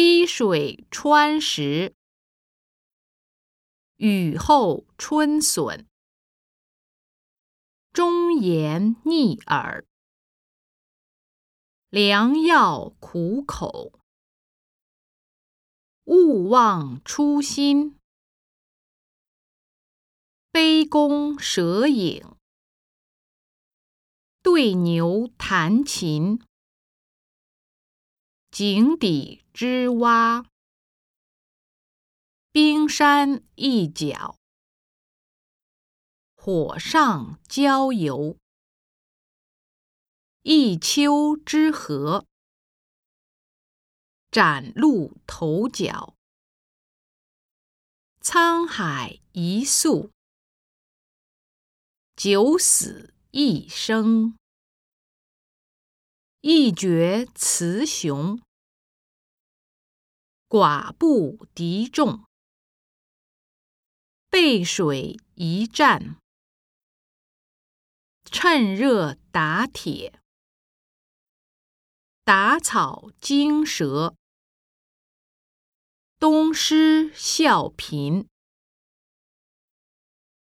滴水穿石，雨后春笋，忠言逆耳，良药苦口，勿忘初心。杯弓蛇影，对牛弹琴，井底之蛙，冰山一角，火上浇油，一丘之貉，崭露头角，沧海一粟。九死一生，一决雌雄，寡不敌众，背水一战，趁热打铁，打草惊蛇，东施效颦。